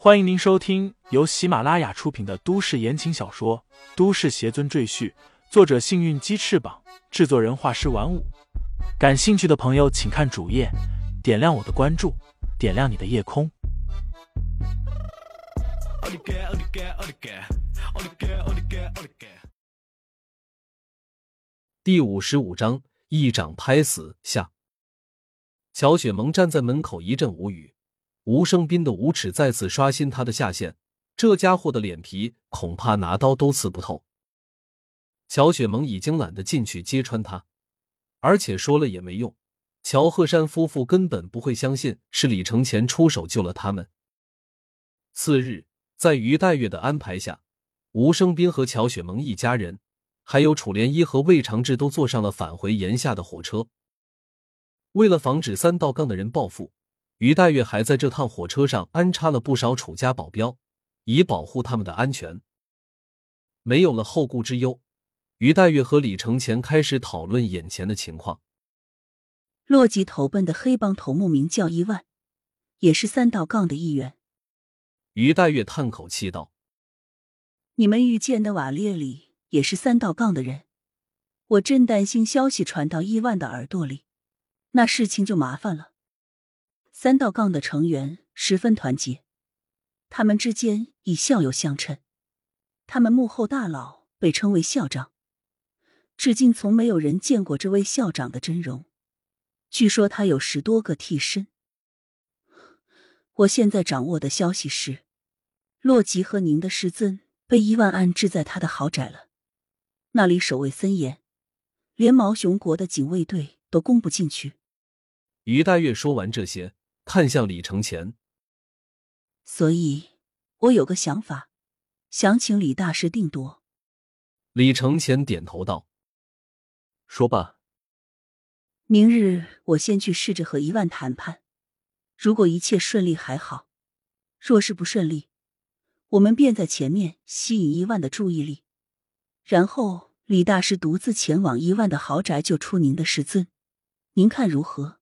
欢迎您收听由喜马拉雅出品的都市言情小说《都市邪尊赘婿》，作者：幸运鸡翅膀，制作人：画师玩五。感兴趣的朋友，请看主页，点亮我的关注，点亮你的夜空。第五十五章，一掌拍死下。乔雪萌站在门口一阵无语。吴生斌的无耻再次刷新他的下限，这家伙的脸皮恐怕拿刀都刺不透。乔雪萌已经懒得进去揭穿他，而且说了也没用。乔鹤山夫妇根本不会相信是李承前出手救了他们。次日，在于黛月的安排下，吴生斌和乔雪萌一家人，还有楚莲衣和魏长志都坐上了返回岩下的火车。为了防止三道杠的人报复。于黛月还在这趟火车上安插了不少楚家保镖，以保护他们的安全。没有了后顾之忧，于黛月和李承前开始讨论眼前的情况。洛基投奔的黑帮头目名叫伊万，也是三道杠的一员。于黛月叹口气道：“你们遇见的瓦列里也是三道杠的人，我真担心消息传到伊万的耳朵里，那事情就麻烦了。”三道杠的成员十分团结，他们之间以校友相称。他们幕后大佬被称为校长，至今从没有人见过这位校长的真容。据说他有十多个替身。我现在掌握的消息是，洛吉和您的师尊被伊万安置在他的豪宅了，那里守卫森严，连毛熊国的警卫队都攻不进去。于大月说完这些。看向李承前，所以我有个想法，想请李大师定夺。李承前点头道：“说吧。明日我先去试着和一万谈判，如果一切顺利还好；若是不顺利，我们便在前面吸引一万的注意力，然后李大师独自前往一万的豪宅救出您的师尊，您看如何？”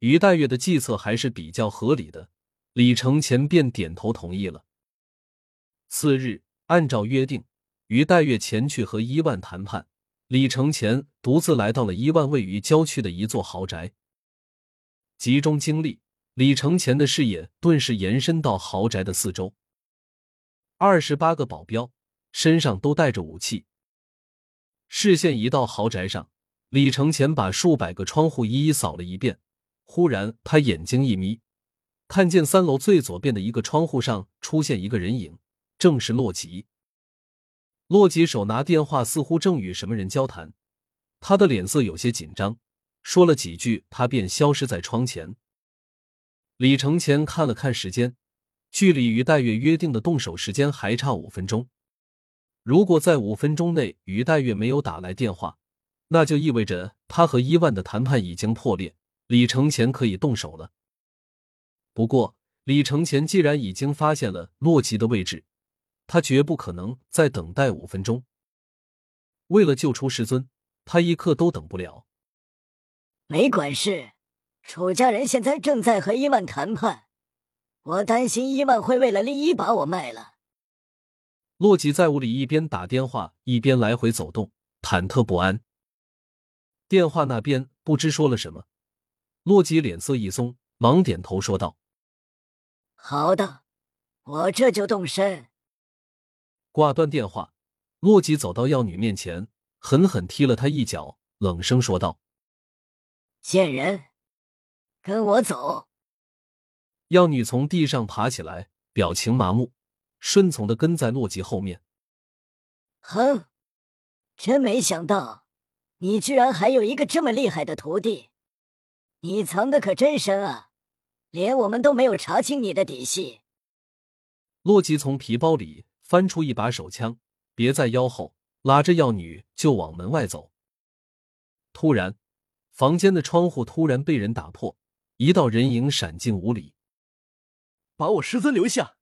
于黛月的计策还是比较合理的，李承前便点头同意了。次日，按照约定，于黛月前去和伊万谈判，李承前独自来到了伊万位于郊区的一座豪宅。集中精力，李承前的视野顿时延伸到豪宅的四周。二十八个保镖身上都带着武器，视线移到豪宅上，李承前把数百个窗户一一扫了一遍。忽然，他眼睛一眯，看见三楼最左边的一个窗户上出现一个人影，正是洛吉。洛吉手拿电话，似乎正与什么人交谈，他的脸色有些紧张，说了几句，他便消失在窗前。李承前看了看时间，距离于黛月约定的动手时间还差五分钟。如果在五分钟内于黛月没有打来电话，那就意味着他和伊万的谈判已经破裂。李承前可以动手了。不过，李承前既然已经发现了洛奇的位置，他绝不可能再等待五分钟。为了救出师尊，他一刻都等不了。没管事，楚家人现在正在和伊万谈判，我担心伊万会为了利益把我卖了。洛奇在屋里一边打电话一边来回走动，忐忑不安。电话那边不知说了什么。洛基脸色一松，忙点头说道：“好的，我这就动身。”挂断电话，洛基走到药女面前，狠狠踢了她一脚，冷声说道：“贱人，跟我走！”药女从地上爬起来，表情麻木，顺从的跟在洛基后面。哼，真没想到，你居然还有一个这么厉害的徒弟。你藏的可真深啊，连我们都没有查清你的底细。洛基从皮包里翻出一把手枪，别在腰后，拉着药女就往门外走。突然，房间的窗户突然被人打破，一道人影闪进屋里。把我师尊留下！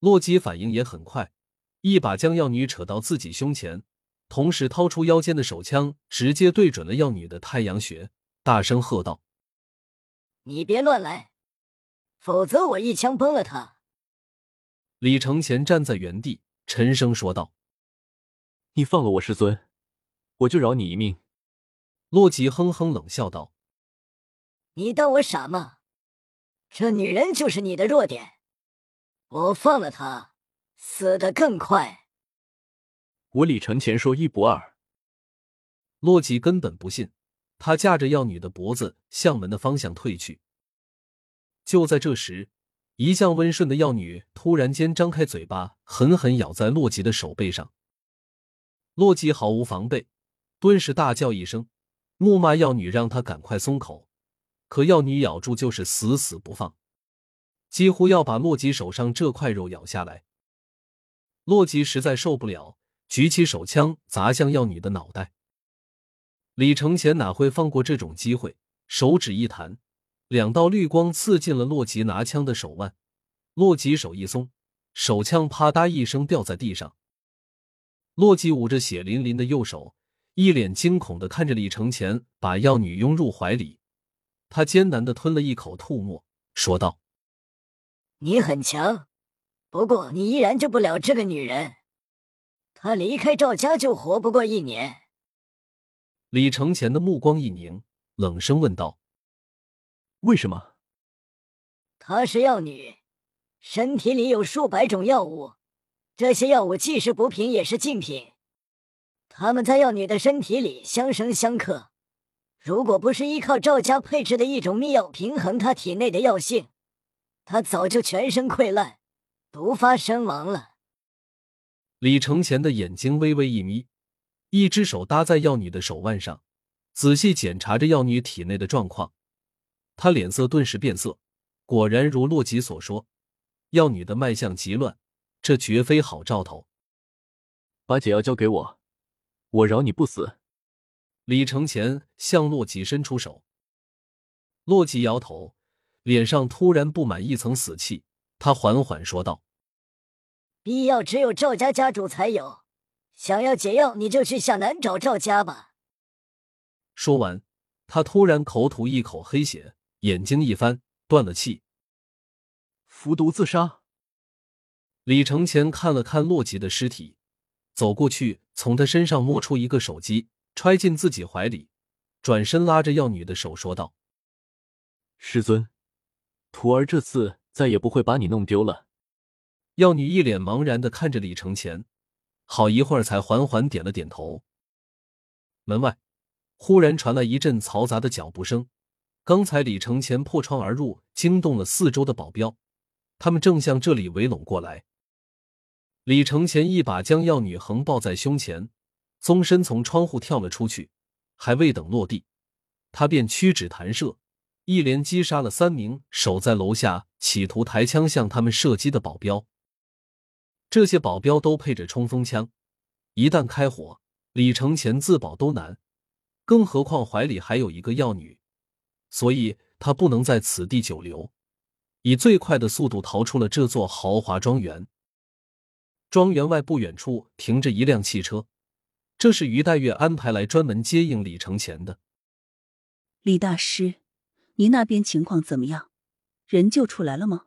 洛基反应也很快，一把将药女扯到自己胸前，同时掏出腰间的手枪，直接对准了药女的太阳穴。大声喝道：“你别乱来，否则我一枪崩了他，李承前站在原地，沉声说道：“你放了我师尊，我就饶你一命。”洛吉哼哼冷笑道：“你当我傻吗？这女人就是你的弱点，我放了她，死得更快。”我李承前说一不二。洛吉根本不信，他架着药女的脖子向门的方向退去。就在这时，一向温顺的药女突然间张开嘴巴，狠狠咬在洛基的手背上。洛基毫无防备，顿时大叫一声，怒骂药女让他赶快松口。可药女咬住就是死死不放，几乎要把洛基手上这块肉咬下来。洛基实在受不了，举起手枪砸向药女的脑袋。李承前哪会放过这种机会？手指一弹，两道绿光刺进了洛吉拿枪的手腕。洛吉手一松，手枪啪嗒一声掉在地上。洛基捂着血淋淋的右手，一脸惊恐的看着李承前把药女拥入怀里。他艰难的吞了一口吐沫，说道：“你很强，不过你依然救不了这个女人。她离开赵家就活不过一年。”李承前的目光一凝，冷声问道：“为什么？”她是药女，身体里有数百种药物，这些药物既是补品也是禁品，他们在药女的身体里相生相克。如果不是依靠赵家配置的一种秘药平衡她体内的药性，她早就全身溃烂，毒发身亡了。李承前的眼睛微微一眯。一只手搭在药女的手腕上，仔细检查着药女体内的状况。他脸色顿时变色，果然如洛吉所说，药女的脉象极乱，这绝非好兆头。把解药交给我，我饶你不死。李承前向洛吉伸出手，洛吉摇头，脸上突然布满一层死气。他缓缓说道：“必要只有赵家家主才有。”想要解药，你就去向南找赵家吧。说完，他突然口吐一口黑血，眼睛一翻，断了气，服毒自杀。李承前看了看洛吉的尸体，走过去，从他身上摸出一个手机，揣进自己怀里，转身拉着药女的手说道：“师尊，徒儿这次再也不会把你弄丢了。”药女一脸茫然的看着李承前。好一会儿，才缓缓点了点头。门外忽然传来一阵嘈杂的脚步声。刚才李承前破窗而入，惊动了四周的保镖，他们正向这里围拢过来。李承前一把将药女横抱在胸前，纵身从窗户跳了出去。还未等落地，他便屈指弹射，一连击杀了三名守在楼下企图抬枪向他们射击的保镖。这些保镖都配着冲锋枪，一旦开火，李承前自保都难，更何况怀里还有一个药女，所以他不能在此地久留，以最快的速度逃出了这座豪华庄园。庄园外不远处停着一辆汽车，这是于黛月安排来专门接应李承前的。李大师，你那边情况怎么样？人救出来了吗？